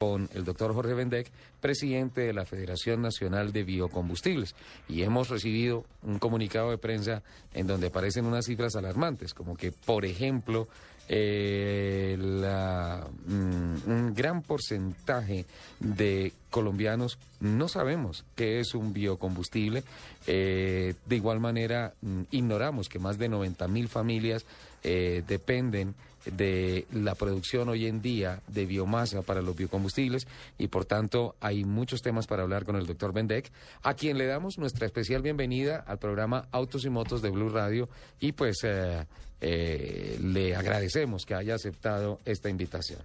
con el doctor Jorge Bendec, presidente de la Federación Nacional de Biocombustibles. Y hemos recibido un comunicado de prensa en donde aparecen unas cifras alarmantes, como que, por ejemplo, eh, mm, un gran porcentaje de colombianos no sabemos qué es un biocombustible. Eh, de igual manera, mm, ignoramos que más de 90 mil familias eh, dependen de la producción hoy en día de biomasa para los biocombustibles y por tanto hay muchos temas para hablar con el doctor Bendec, a quien le damos nuestra especial bienvenida al programa Autos y Motos de Blue Radio y pues eh, eh, le agradecemos que haya aceptado esta invitación.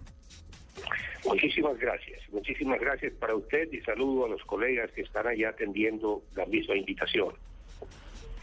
Muchísimas gracias, muchísimas gracias para usted y saludo a los colegas que están allá atendiendo la misma invitación.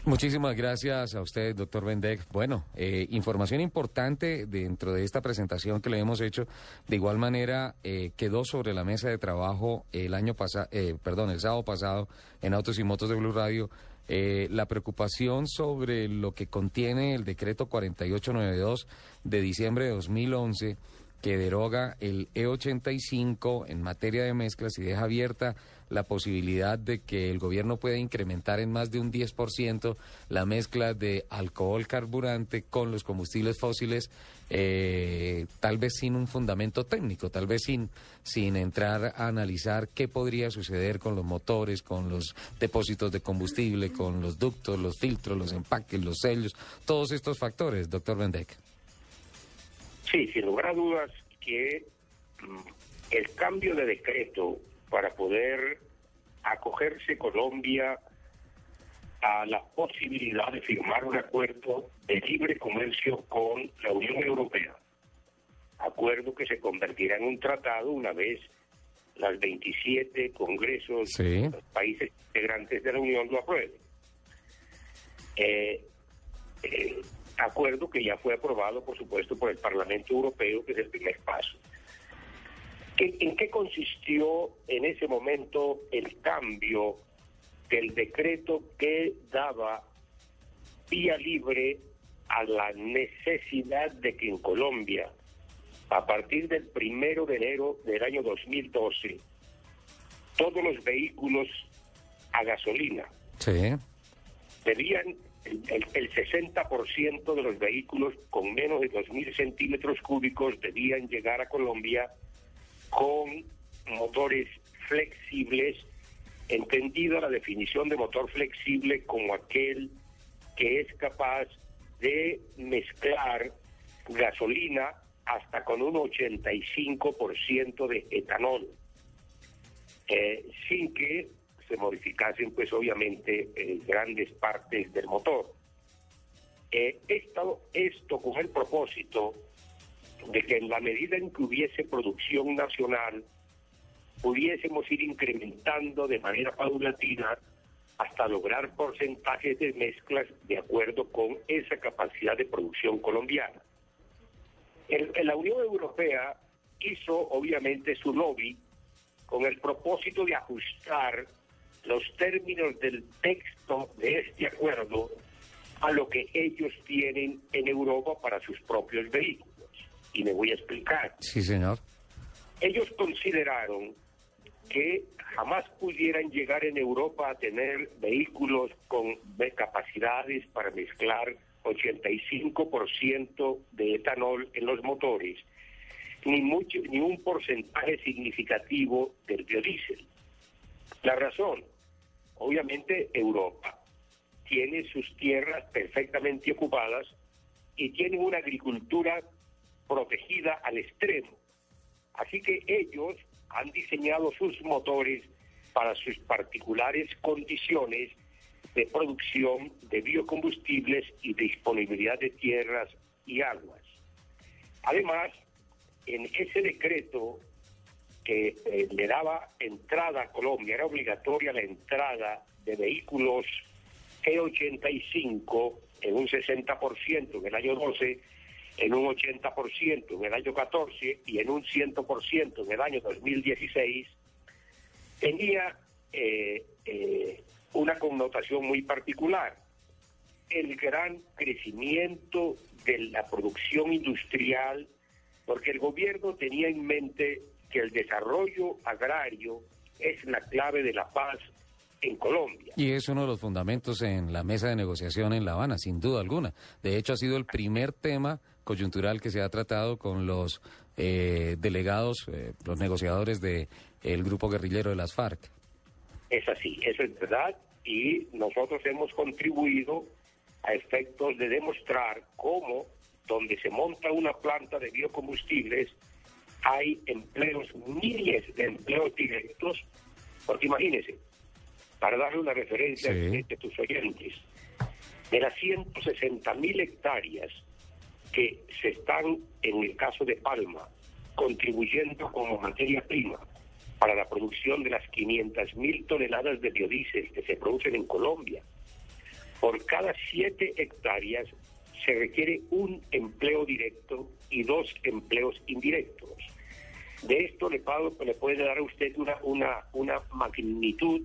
Muchísimas gracias a usted, doctor Bendec. Bueno, eh, información importante dentro de esta presentación que le hemos hecho. De igual manera, eh, quedó sobre la mesa de trabajo el año pasado, eh, perdón, el sábado pasado en Autos y Motos de Blue Radio. la preocupación sobre lo que contiene el decreto 4892 de diciembre de 2011 que deroga el E85 en materia de mezclas y deja abierta la posibilidad de que el gobierno pueda incrementar en más de un 10% la mezcla de alcohol carburante con los combustibles fósiles, eh, tal vez sin un fundamento técnico, tal vez sin, sin entrar a analizar qué podría suceder con los motores, con los depósitos de combustible, con los ductos, los filtros, los empaques, los sellos, todos estos factores, doctor Bendek. Sí, sin lugar a dudas que mm, el cambio de decreto para poder acogerse Colombia a la posibilidad de firmar un acuerdo de libre comercio con la Unión Europea. Acuerdo que se convertirá en un tratado una vez las 27 congresos de los países integrantes de la Unión lo aprueben. Eh, eh, acuerdo que ya fue aprobado, por supuesto, por el Parlamento Europeo, que es el primer paso. ¿En qué consistió en ese momento el cambio del decreto que daba vía libre a la necesidad de que en Colombia, a partir del primero de enero del año 2012, todos los vehículos a gasolina debían, el, el 60% de los vehículos con menos de 2.000 centímetros cúbicos debían llegar a Colombia con motores flexibles, entendido la definición de motor flexible como aquel que es capaz de mezclar gasolina hasta con un 85% de etanol, eh, sin que se modificasen pues obviamente eh, grandes partes del motor. Eh, esto, esto con el propósito de que en la medida en que hubiese producción nacional, pudiésemos ir incrementando de manera paulatina hasta lograr porcentajes de mezclas de acuerdo con esa capacidad de producción colombiana. En la Unión Europea hizo obviamente su lobby con el propósito de ajustar los términos del texto de este acuerdo a lo que ellos tienen en Europa para sus propios vehículos y me voy a explicar. Sí, señor. Ellos consideraron que jamás pudieran llegar en Europa a tener vehículos con capacidades para mezclar 85% de etanol en los motores, ni, mucho, ni un porcentaje significativo del biodiesel. La razón, obviamente Europa tiene sus tierras perfectamente ocupadas y tiene una agricultura protegida al extremo. Así que ellos han diseñado sus motores para sus particulares condiciones de producción de biocombustibles y disponibilidad de tierras y aguas. Además, en ese decreto que eh, le daba entrada a Colombia, era obligatoria la entrada de vehículos E85 en un 60% en el año 12 en un 80% en el año 14 y en un 100% en el año 2016, tenía eh, eh, una connotación muy particular. El gran crecimiento de la producción industrial, porque el gobierno tenía en mente que el desarrollo agrario es la clave de la paz en Colombia. Y es uno de los fundamentos en la mesa de negociación en La Habana, sin duda alguna. De hecho, ha sido el primer tema coyuntural que se ha tratado con los eh, delegados, eh, los negociadores del el grupo guerrillero de las FARC. Es así, eso es verdad, y nosotros hemos contribuido a efectos de demostrar cómo donde se monta una planta de biocombustibles hay empleos, miles de empleos directos, porque imagínense, para darle una referencia a tus oyentes, de las 160 mil hectáreas que se están, en el caso de Palma, contribuyendo como materia prima para la producción de las 500 mil toneladas de biodiesel que se producen en Colombia. Por cada 7 hectáreas se requiere un empleo directo y dos empleos indirectos. De esto le, le puede dar a usted una, una, una magnitud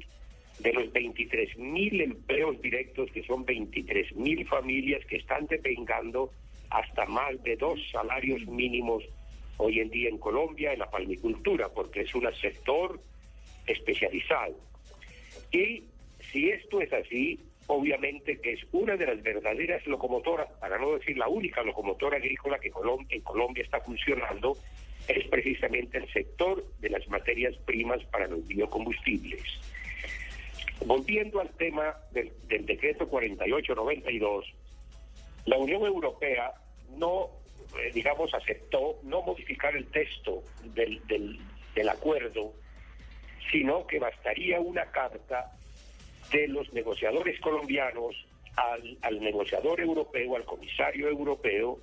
de los 23 mil empleos directos, que son 23 mil familias que están depengando hasta más de dos salarios mínimos hoy en día en Colombia en la palmicultura, porque es un sector especializado. Y si esto es así, obviamente que es una de las verdaderas locomotoras, para no decir la única locomotora agrícola que en Colombia está funcionando, es precisamente el sector de las materias primas para los biocombustibles. Volviendo al tema del, decreto 4892, la Unión Europea no, eh, digamos, aceptó no modificar el texto del, del acuerdo, sino que bastaría una carta de los negociadores colombianos al negociador europeo, al comisario europeo,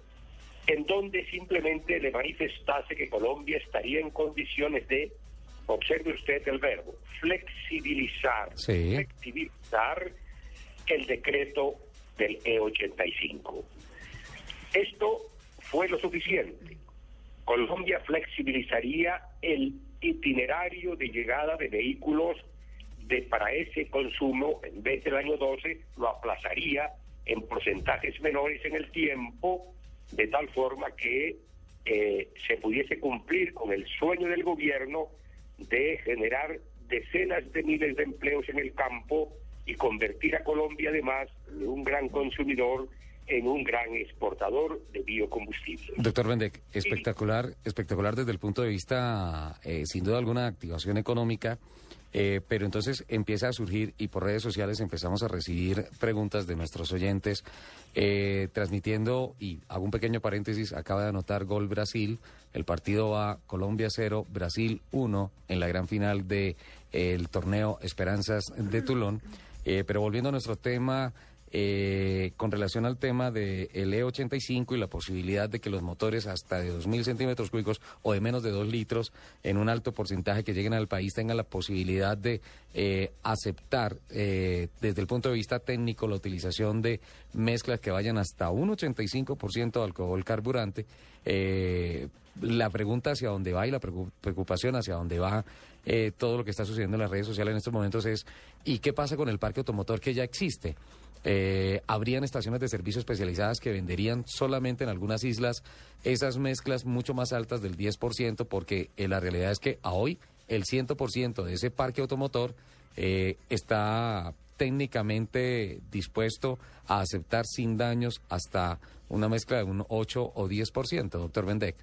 en donde simplemente le manifestase que Colombia estaría en condiciones de, observe usted el verbo, flexibilizar, flexibilizar el decreto del E85. Esto fue lo suficiente. Colombia flexibilizaría el itinerario de llegada de vehículos de, para ese consumo, en vez del año 12, lo aplazaría en porcentajes menores en el tiempo de tal forma que eh, se pudiese cumplir con el sueño del gobierno de generar decenas de miles de empleos en el campo y convertir a Colombia además de un gran consumidor en un gran exportador de biocombustible. Doctor Bendek, espectacular, espectacular desde el punto de vista, eh, sin duda alguna, activación económica. Eh, pero entonces empieza a surgir y por redes sociales empezamos a recibir preguntas de nuestros oyentes eh, transmitiendo, y hago un pequeño paréntesis, acaba de anotar gol Brasil, el partido va Colombia 0, Brasil 1 en la gran final del el torneo Esperanzas de Tulón. Eh, pero volviendo a nuestro tema eh, con relación al tema del E85 y la posibilidad de que los motores hasta de 2.000 centímetros cúbicos o de menos de 2 litros en un alto porcentaje que lleguen al país tengan la posibilidad de eh, aceptar eh, desde el punto de vista técnico la utilización de mezclas que vayan hasta un 85% de alcohol carburante. la pregunta hacia dónde va y la preocupación hacia dónde va todo lo que está sucediendo en las redes sociales en estos momentos es ¿y qué pasa con el parque automotor que ya existe? Eh, habrían estaciones de servicio especializadas que venderían solamente en algunas islas esas mezclas mucho más altas del 10%, porque eh, la realidad es que a hoy el 100% de ese parque automotor eh, está técnicamente dispuesto a aceptar sin daños hasta una mezcla de un 8 o 10%, doctor Bendek.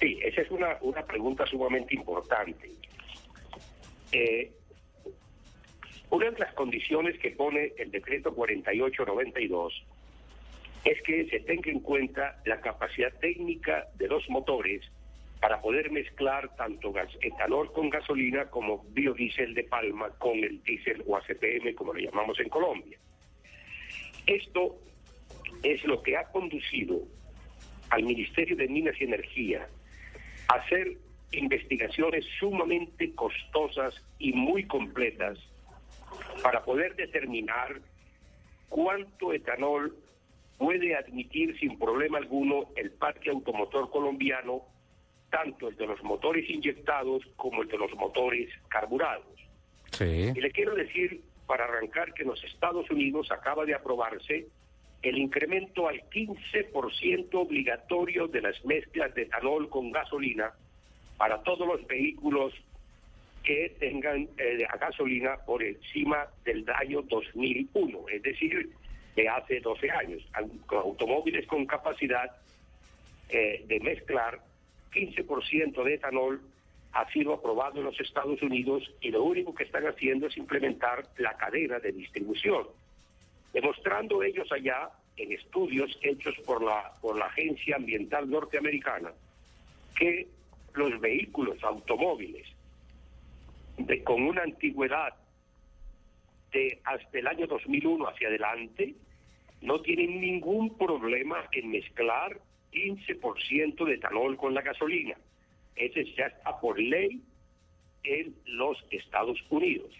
Sí, esa es una, una pregunta sumamente importante. Eh, una de las condiciones que pone el decreto 4892 es que se tenga en cuenta la capacidad técnica de los motores para poder mezclar tanto gas, etanol con gasolina como biodiesel de palma con el diésel o ACPM, como lo llamamos en Colombia. Esto es lo que ha conducido al Ministerio de Minas y Energía a hacer investigaciones sumamente costosas y muy completas para poder determinar cuánto etanol puede admitir sin problema alguno el parque automotor colombiano, tanto el de los motores inyectados como el de los motores carburados. Y le quiero decir, para arrancar, que en los Estados Unidos acaba de aprobarse el incremento al 15% obligatorio de las mezclas de etanol con gasolina para todos los vehículos que tengan eh, a gasolina por encima del año 2001, es decir, de hace 12 años, automóviles con capacidad eh, de mezclar 15% de etanol ha sido aprobado en los Estados Unidos y lo único que están haciendo es implementar la cadena de distribución, demostrando ellos allá en estudios hechos por la, por la Agencia Ambiental Norteamericana que los vehículos automóviles con una antigüedad de hasta el año 2001 hacia adelante no tienen ningún problema en mezclar 15% de etanol con la gasolina. Ese ya está por ley en los Estados Unidos.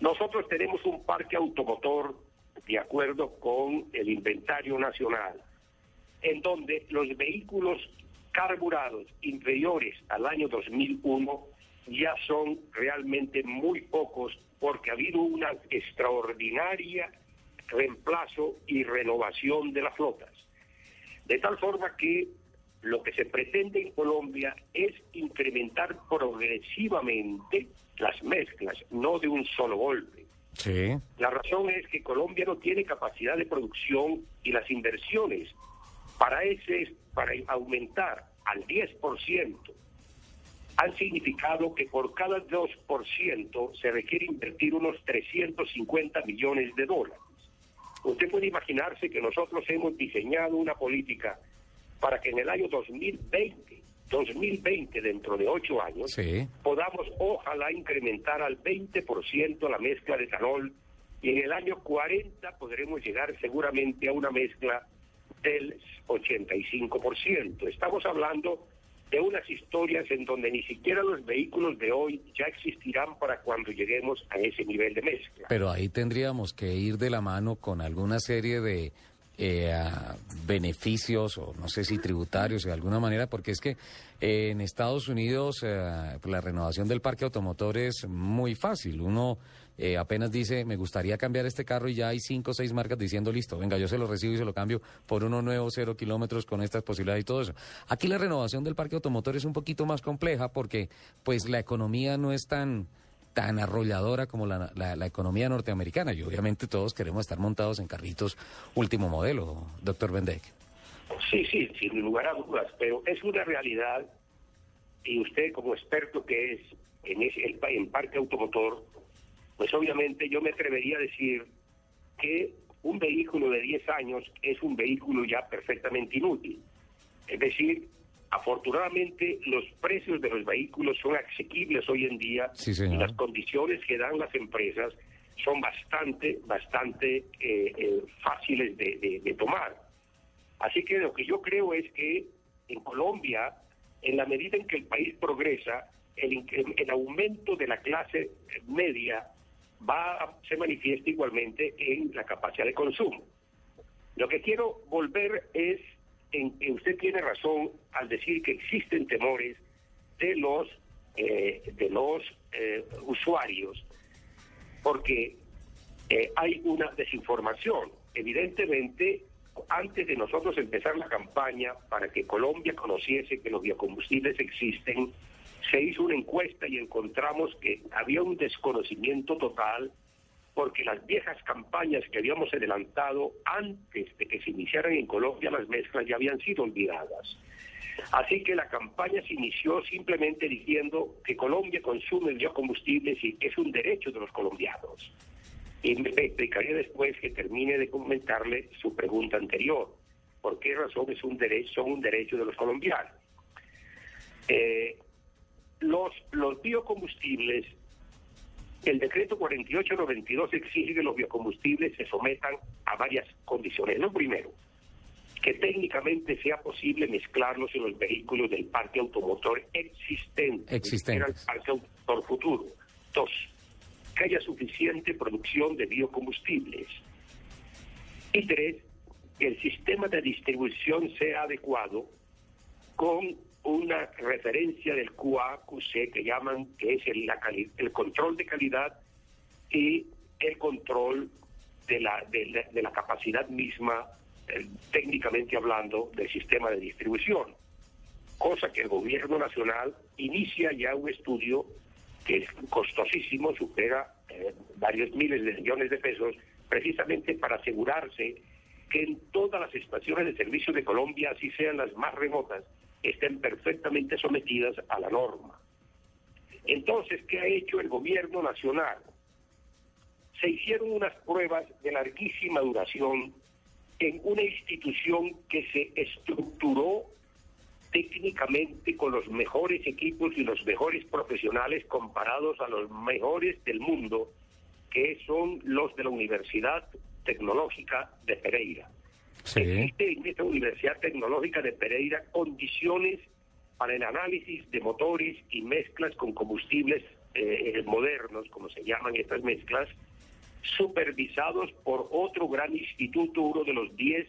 Nosotros tenemos un parque automotor de acuerdo con el inventario nacional, en donde los vehículos carburados inferiores al año 2001 ya son realmente muy pocos porque ha habido una extraordinaria reemplazo y renovación de las flotas. De tal forma que lo que se pretende en Colombia es incrementar progresivamente las mezclas, no de un solo golpe. Sí. La razón es que Colombia no tiene capacidad de producción y las inversiones para ese para aumentar al 10% han significado que por cada 2% se requiere invertir unos 350 millones de dólares. Usted puede imaginarse que nosotros hemos diseñado una política para que en el año 2020, 2020 dentro de ocho años, podamos ojalá incrementar al 20% la mezcla de etanol y en el año 40 podremos llegar seguramente a una mezcla del 85%. Estamos hablando de unas historias en donde ni siquiera los vehículos de hoy ya existirán para cuando lleguemos a ese nivel de mezcla. Pero ahí tendríamos que ir de la mano con alguna serie de eh, beneficios o no sé si tributarios de alguna manera, porque es que eh, en Estados Unidos eh, la renovación del parque automotor es muy fácil. Uno eh, apenas dice, me gustaría cambiar este carro y ya hay cinco o seis marcas diciendo, listo, venga, yo se lo recibo y se lo cambio por uno nuevo, cero kilómetros con estas posibilidades y todo eso. Aquí la renovación del parque automotor es un poquito más compleja porque pues la economía no es tan tan arrolladora como la, la, economía norteamericana y obviamente todos queremos estar montados en carritos último modelo, doctor Bendek. Sí, sí, sin lugar a dudas, pero es una realidad y usted como experto que es en, ese, en parque automotor pues obviamente yo me atrevería a decir que un vehículo de 10 años es un vehículo ya perfectamente inútil. Es decir, afortunadamente los precios de los vehículos son asequibles hoy en día y las condiciones que dan las empresas son bastante, bastante eh, eh, fáciles de, tomar. Así que lo que yo creo es que en Colombia, en la medida en que el país progresa, el, el aumento de la clase media va se manifiesta igualmente en la capacidad de consumo. Lo que quiero volver es en que usted tiene razón al decir que existen temores de los eh, de los eh, usuarios porque eh, hay una desinformación. Evidentemente, antes de nosotros empezar la campaña para que Colombia conociese que los biocombustibles existen, se hizo una encuesta y encontramos que había un desconocimiento total porque las viejas campañas que habíamos adelantado antes de que se iniciaran en Colombia las mezclas ya habían sido olvidadas. Así que la campaña se inició simplemente diciendo que Colombia consume biocombustibles y que es un derecho de los colombianos. Y me explicaría después que termine de comentarle su pregunta anterior. ¿Por qué razón es un derecho, son un derecho de los colombianos? Eh, los, los biocombustibles, el decreto 4892 exige que los biocombustibles se sometan a varias condiciones. Lo primero, que técnicamente sea posible mezclarlos en los vehículos del parque automotor existente, existente. el parque automotor futuro. Dos, que haya suficiente producción de biocombustibles. Y tres, que el sistema de distribución sea adecuado con una referencia del QA-QC que llaman, que es el, control de calidad y el control de la, de la, capacidad misma, eh, técnicamente hablando, del sistema de distribución. cosa que el gobierno nacional inicia ya un estudio que es costosísimo, supera eh, varios miles de millones de pesos, precisamente para asegurarse que en todas las estaciones de servicio de Colombia, así sean las más remotas, estén perfectamente sometidas a la norma. Entonces, ¿qué ha hecho el gobierno nacional? Se hicieron unas pruebas de larguísima duración en una institución que se estructuró técnicamente con los mejores equipos y los mejores profesionales comparados a los mejores del mundo, que son los de la Universidad Tecnológica de Pereira. Existe en esta Universidad Tecnológica de Pereira condiciones para el análisis de motores y mezclas con combustibles eh, modernos, como se llaman estas mezclas, supervisados por otro gran instituto, uno de los 10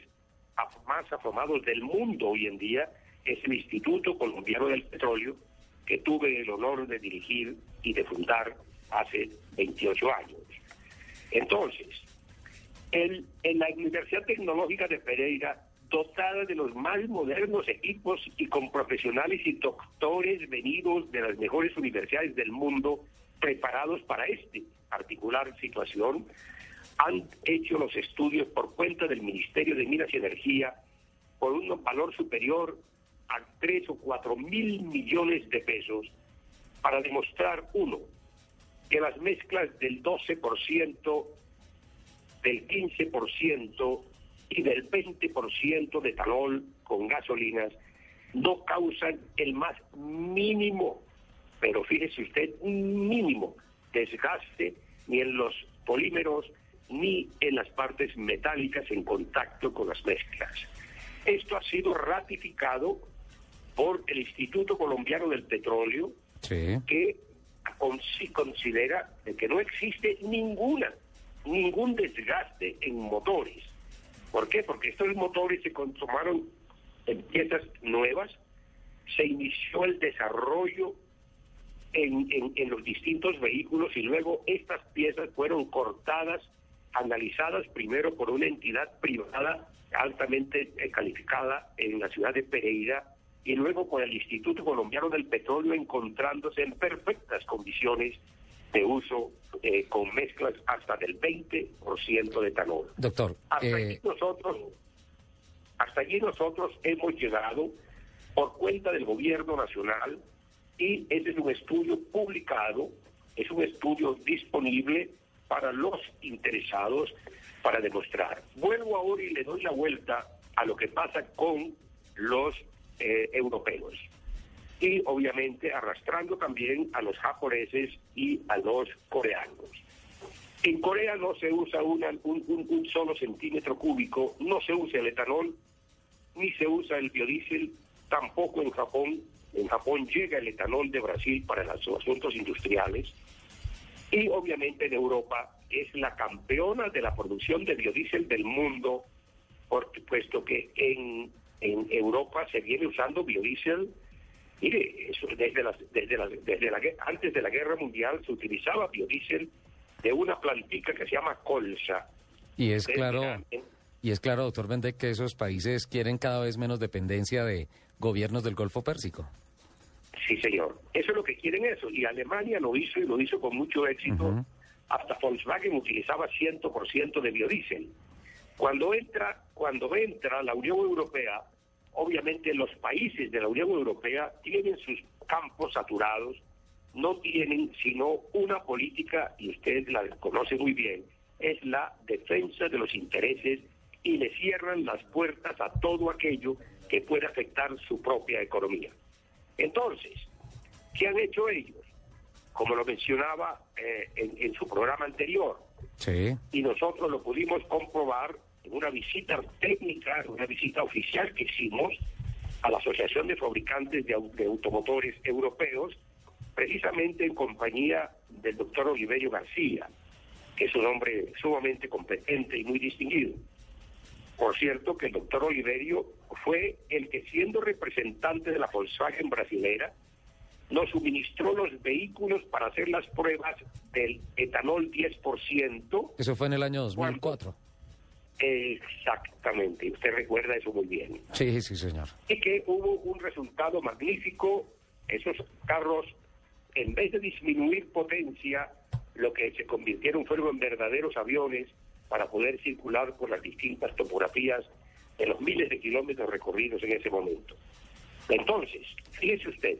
más afamados del mundo hoy en día, es el Instituto Colombiano del Petróleo, que tuve el honor de dirigir y de fundar hace 28 años. Entonces, el, en la Universidad Tecnológica de Pereira, dotada de los más modernos equipos y con profesionales y doctores venidos de las mejores universidades del mundo, preparados para este particular situación, han hecho los estudios por cuenta del Ministerio de Minas y Energía por un valor superior a 3 o 4 mil millones de pesos para demostrar, uno, que las mezclas del 12%, del 15% y del 20% de etanol con gasolinas no causan el más mínimo, pero fíjese usted, mínimo desgaste ni en los polímeros ni en las partes metálicas en contacto con las mezclas. Esto ha sido ratificado por el Instituto Colombiano del Petróleo, que considera que no existe ninguna, ningún desgaste en motores. ¿Por qué? Porque estos motores se consumaron en piezas nuevas, se inició el desarrollo en, los distintos vehículos y luego estas piezas fueron cortadas, analizadas primero por una entidad privada altamente eh, calificada en la ciudad de Pereira y luego por el Instituto Colombiano del Petróleo encontrándose en perfectas condiciones de uso eh, con mezclas hasta del 20% de etanol. Doctor, hasta allí eh, nosotros hasta allí nosotros hemos llegado por cuenta del gobierno nacional y ese es un estudio publicado, es un estudio disponible para los interesados para demostrar. Vuelvo ahora y le doy la vuelta a lo que pasa con los eh, europeos y obviamente arrastrando también a los japoneses y a los coreanos. En Corea no se usa un, un, solo centímetro cúbico, no se usa el etanol, ni se usa el biodiesel, tampoco en Japón en Japón llega el etanol de Brasil para los asuntos industriales. Y obviamente en Europa es la campeona de la producción de biodiesel del mundo, puesto que en Europa se viene usando biodiesel. Mire, eso desde, desde, la, desde la, antes de la guerra mundial se utilizaba biodiesel de una plantica que se llama colza. Y es claro, y es claro, doctor Bendek, que esos países quieren cada vez menos dependencia de gobiernos del Golfo Pérsico. Sí, señor. Eso es lo que quieren eso. Y Alemania lo hizo y lo hizo con mucho éxito. Hasta Volkswagen utilizaba 100% de biodiesel. Cuando entra, cuando entra la Unión Europea, obviamente los países de la Unión Europea tienen sus campos saturados, no tienen sino una política, y usted la conoce muy bien, es la defensa de los intereses y le cierran las puertas a todo aquello que puede afectar su propia economía. Entonces, ¿qué han hecho ellos? Como lo mencionaba eh, en, su programa anterior, sí. y nosotros lo pudimos comprobar en una visita técnica, una visita oficial que hicimos a la Asociación de Fabricantes de, de Automotores Europeos, precisamente en compañía del doctor Oliverio García, que es un hombre sumamente competente y muy distinguido. Por cierto, que el doctor Oliverio fue el que siendo representante de la Volkswagen brasilera, nos suministró los vehículos para hacer las pruebas del etanol 10%. Eso fue en el año 2004. Exactamente, usted recuerda eso muy bien. Sí, sí, señor. Y que hubo un resultado magnífico, esos carros, en vez de disminuir potencia, lo que se convirtieron fueron en verdaderos aviones para poder circular por las distintas topografías de los miles de kilómetros recorridos en ese momento. Entonces, fíjese usted,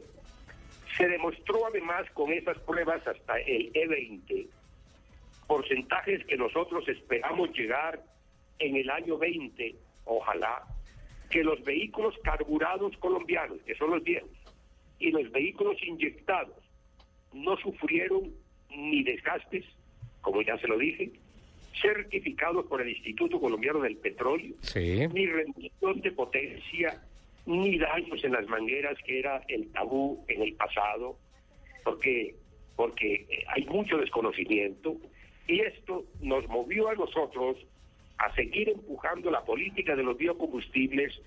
se demostró además con esas pruebas hasta el E20 porcentajes que nosotros esperamos llegar en el año 20, ojalá, que los vehículos carburados colombianos, que son los viejos, y los vehículos inyectados no sufrieron ni desgastes, como ya se lo dije, certificados por el Instituto Colombiano del Petróleo, ni reducción de potencia, ni daños en las mangueras, que era el tabú en el pasado, porque, porque eh, hay mucho desconocimiento, y esto nos movió a nosotros a seguir empujando la política de los biocombustibles,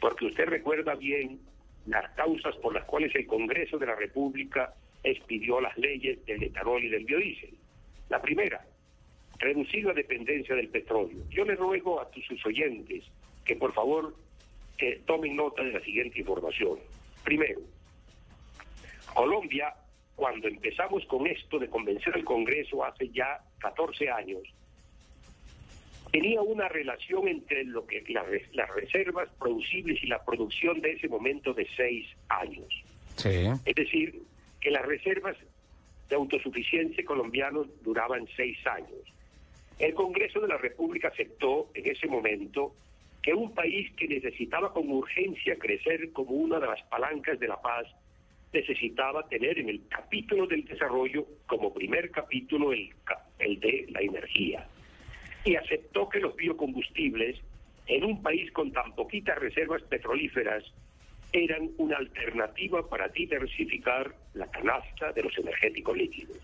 porque usted recuerda bien las causas por las cuales el Congreso de la República expidió las leyes del etanol y del biodiesel. La primera, reducir la dependencia del petróleo. Yo le ruego a sus oyentes que por favor tomen nota de la siguiente información. Primero, Colombia, cuando empezamos con esto de convencer al Congreso hace ya 14 años, tenía una relación entre lo que las reservas producibles y la producción de ese momento de seis años. Es decir, que las reservas de autosuficiencia colombianos duraban seis años. El Congreso de la República aceptó en ese momento que un país que necesitaba con urgencia crecer como una de las palancas de la paz necesitaba tener en el capítulo del desarrollo como primer capítulo el, el de la energía y aceptó que los biocombustibles en un país con tan poquitas reservas petrolíferas eran una alternativa para diversificar la canasta de los energéticos líquidos.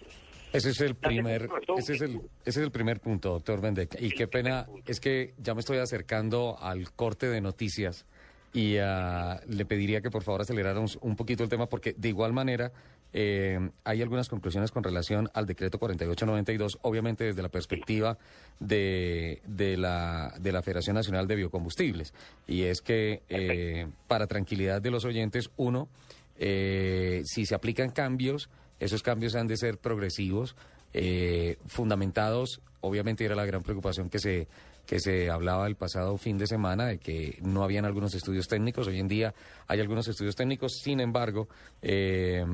Ese es el primer, ese es el, ese es el primer punto, doctor Bendek. Y qué pena, es que ya me estoy acercando al corte de noticias y uh, le pediría que por favor aceleráramos un poquito el tema porque de igual manera eh, hay algunas conclusiones con relación al decreto 4892, obviamente desde la perspectiva de, de, la, de la Federación Nacional de Biocombustibles. Y es que eh, para tranquilidad de los oyentes, uno, eh, si se aplican cambios, esos cambios han de ser progresivos, eh, fundamentados, obviamente era la gran preocupación que se que se hablaba el pasado fin de semana de que no habían algunos estudios técnicos. Hoy en día hay algunos estudios técnicos, sin embargo, eh,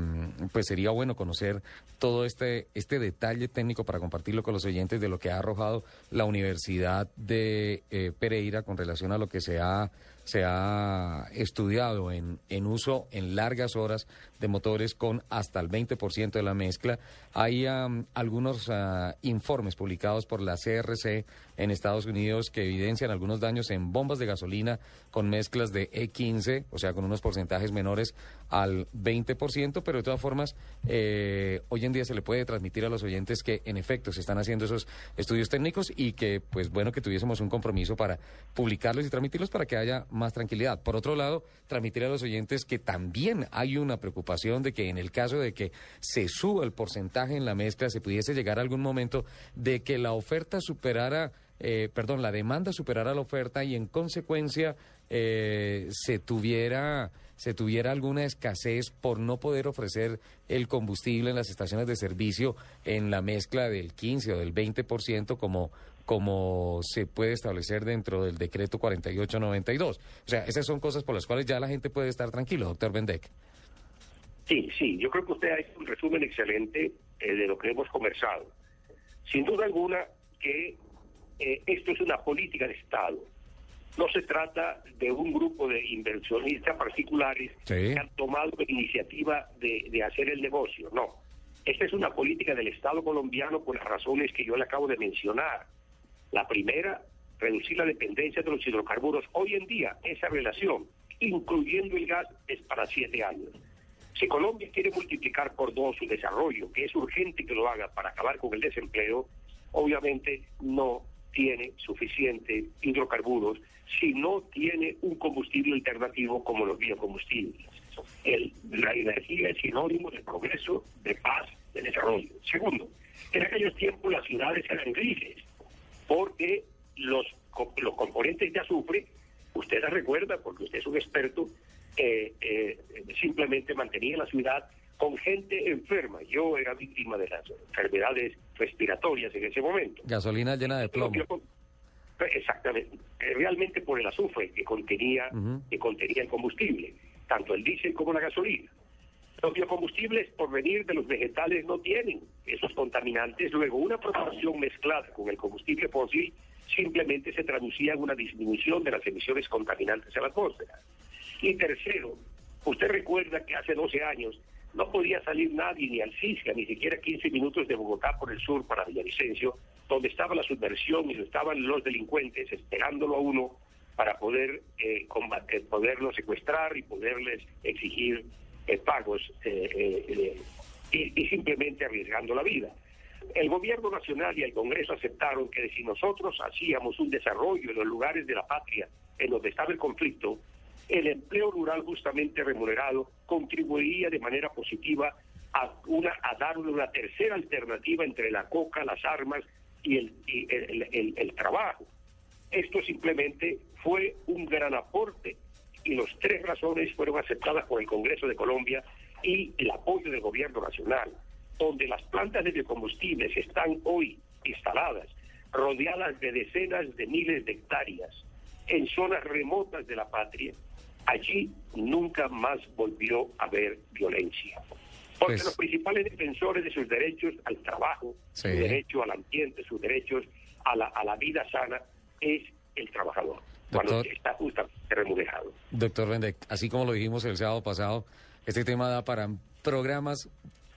pues sería bueno conocer todo este, este detalle técnico para compartirlo con los oyentes de lo que ha arrojado la Universidad de eh, Pereira con relación a lo que se ha se ha estudiado en, en uso en largas horas de motores con hasta el 20% de la mezcla. Hay algunos ah, informes publicados por la CRC en Estados Unidos que evidencian algunos daños en bombas de gasolina con mezclas de E15, o sea, con unos porcentajes menores al 20%, pero de todas formas, eh, hoy en día se le puede transmitir a los oyentes que en efecto se están haciendo esos estudios técnicos y que, pues bueno, que tuviésemos un compromiso para publicarlos y transmitirlos para que haya más tranquilidad. Por otro lado, transmitir a los oyentes que también hay una preocupación de que en el caso de que se suba el porcentaje en la mezcla, se pudiese llegar a algún momento de que la oferta superara, eh, perdón, la demanda superara la oferta y en consecuencia eh, se tuviera se tuviera alguna escasez por no poder ofrecer el combustible en las estaciones de servicio en la mezcla del 15 o del 20% como como se puede establecer dentro del decreto 4892. O sea, esas son cosas por las cuales ya la gente puede estar tranquilo, doctor Bendek. Sí, sí, yo creo que usted ha hecho un resumen excelente eh, de lo que hemos conversado. Sin duda alguna que eh, esto es una política de Estado. No se trata de un grupo de inversionistas particulares que han tomado la iniciativa de, de hacer el negocio, no. Esta es una política del Estado colombiano por las razones que yo le acabo de mencionar la primera, reducir la dependencia de los hidrocarburos. Hoy en día esa relación, incluyendo el gas, es para siete años. Si Colombia quiere multiplicar por dos su desarrollo, que es urgente que lo haga para acabar con el desempleo, obviamente no tiene suficiente hidrocarburos si no tiene un combustible alternativo como los biocombustibles. La energía es sinónimo de progreso, de paz, de desarrollo. Segundo, en aquellos tiempos las ciudades eran grises porque los fuentes de azufre, usted la recuerda porque usted es un experto, eh, eh, simplemente mantenía la ciudad con gente enferma. Yo era víctima de las enfermedades respiratorias en ese momento. Gasolina llena de plomo. Exactamente, realmente por el azufre que contenía, que contenía el combustible, tanto el diésel como la gasolina. Los biocombustibles, por venir de los vegetales, no tienen esos contaminantes. Luego, una proporción mezclada con el combustible fósil simplemente se traducía en una disminución de las emisiones contaminantes a la atmósfera. Y tercero, usted recuerda que hace 12 años no podía salir nadie ni al Cisca, ni siquiera 15 minutos de Bogotá por el sur para Villavicencio, donde estaba la subversión y estaban los delincuentes esperándolo a uno para poder eh, combater, poderlo secuestrar y poderles exigir eh, pagos eh, y, y simplemente arriesgando la vida. El gobierno nacional y el Congreso aceptaron que si nosotros hacíamos un desarrollo en los lugares de la patria en donde estaba el conflicto, el empleo rural justamente remunerado contribuiría de manera positiva a, una, a darle una tercera alternativa entre la coca, las armas y el, el, el, trabajo. Esto simplemente fue un gran aporte y las tres razones fueron aceptadas por el Congreso de Colombia y el apoyo del gobierno nacional, donde las plantas de biocombustibles están hoy instaladas, rodeadas de decenas de miles de hectáreas, en zonas remotas de la patria, allí nunca más volvió a haber violencia. Porque pues los principales defensores de sus derechos al trabajo, su derecho al ambiente, sus derechos a la, a la vida sana, es el trabajador, cuando está justamente remunerado. Doctor Bendek, así como lo dijimos el sábado pasado, este tema da para programas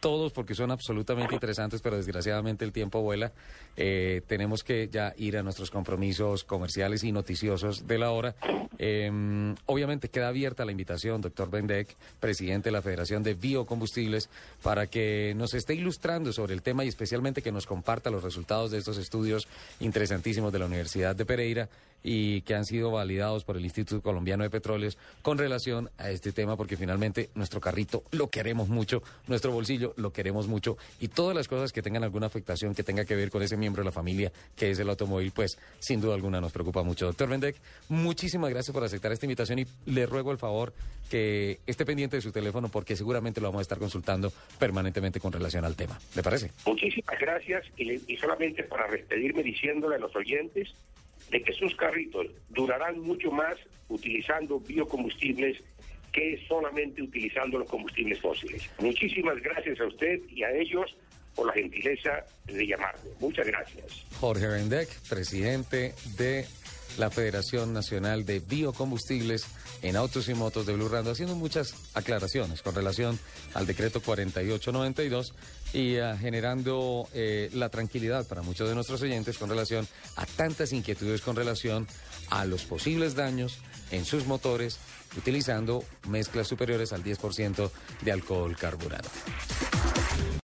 todos porque son absolutamente interesantes, pero desgraciadamente el tiempo vuela. Eh, tenemos que ya ir a nuestros compromisos comerciales y noticiosos de la hora. Em, obviamente queda abierta la invitación, doctor Bendek, presidente de la Federación de Biocombustibles, para que nos esté ilustrando sobre el tema y especialmente que nos comparta los resultados de estos estudios interesantísimos de la Universidad de Pereira y que han sido validados por el Instituto Colombiano de Petróleos con relación a este tema, porque finalmente nuestro carrito lo queremos mucho, nuestro bolsillo lo queremos mucho y todas las cosas que tengan alguna afectación que tenga que ver con ese miembro de la familia que es el automóvil, pues sin duda alguna nos preocupa mucho. Doctor Bendek, muchísimas gracias por aceptar esta invitación y le ruego el favor que esté pendiente de su teléfono porque seguramente lo vamos a estar consultando permanentemente con relación al tema. ¿Le parece? Muchísimas gracias y, y solamente para despedirme diciéndole a los oyentes de que sus carritos durarán mucho más utilizando biocombustibles que solamente utilizando los combustibles fósiles. Muchísimas gracias a usted y a ellos por la gentileza de llamarme. Muchas gracias. Jorge Rendec, presidente de la Federación Nacional de Biocombustibles en Autos y Motos de Blue Rando, haciendo muchas aclaraciones con relación al decreto 4892 y uh, generando eh, la tranquilidad para muchos de nuestros oyentes con relación a tantas inquietudes con relación a los posibles daños en sus motores utilizando mezclas superiores al 10% de alcohol carburante.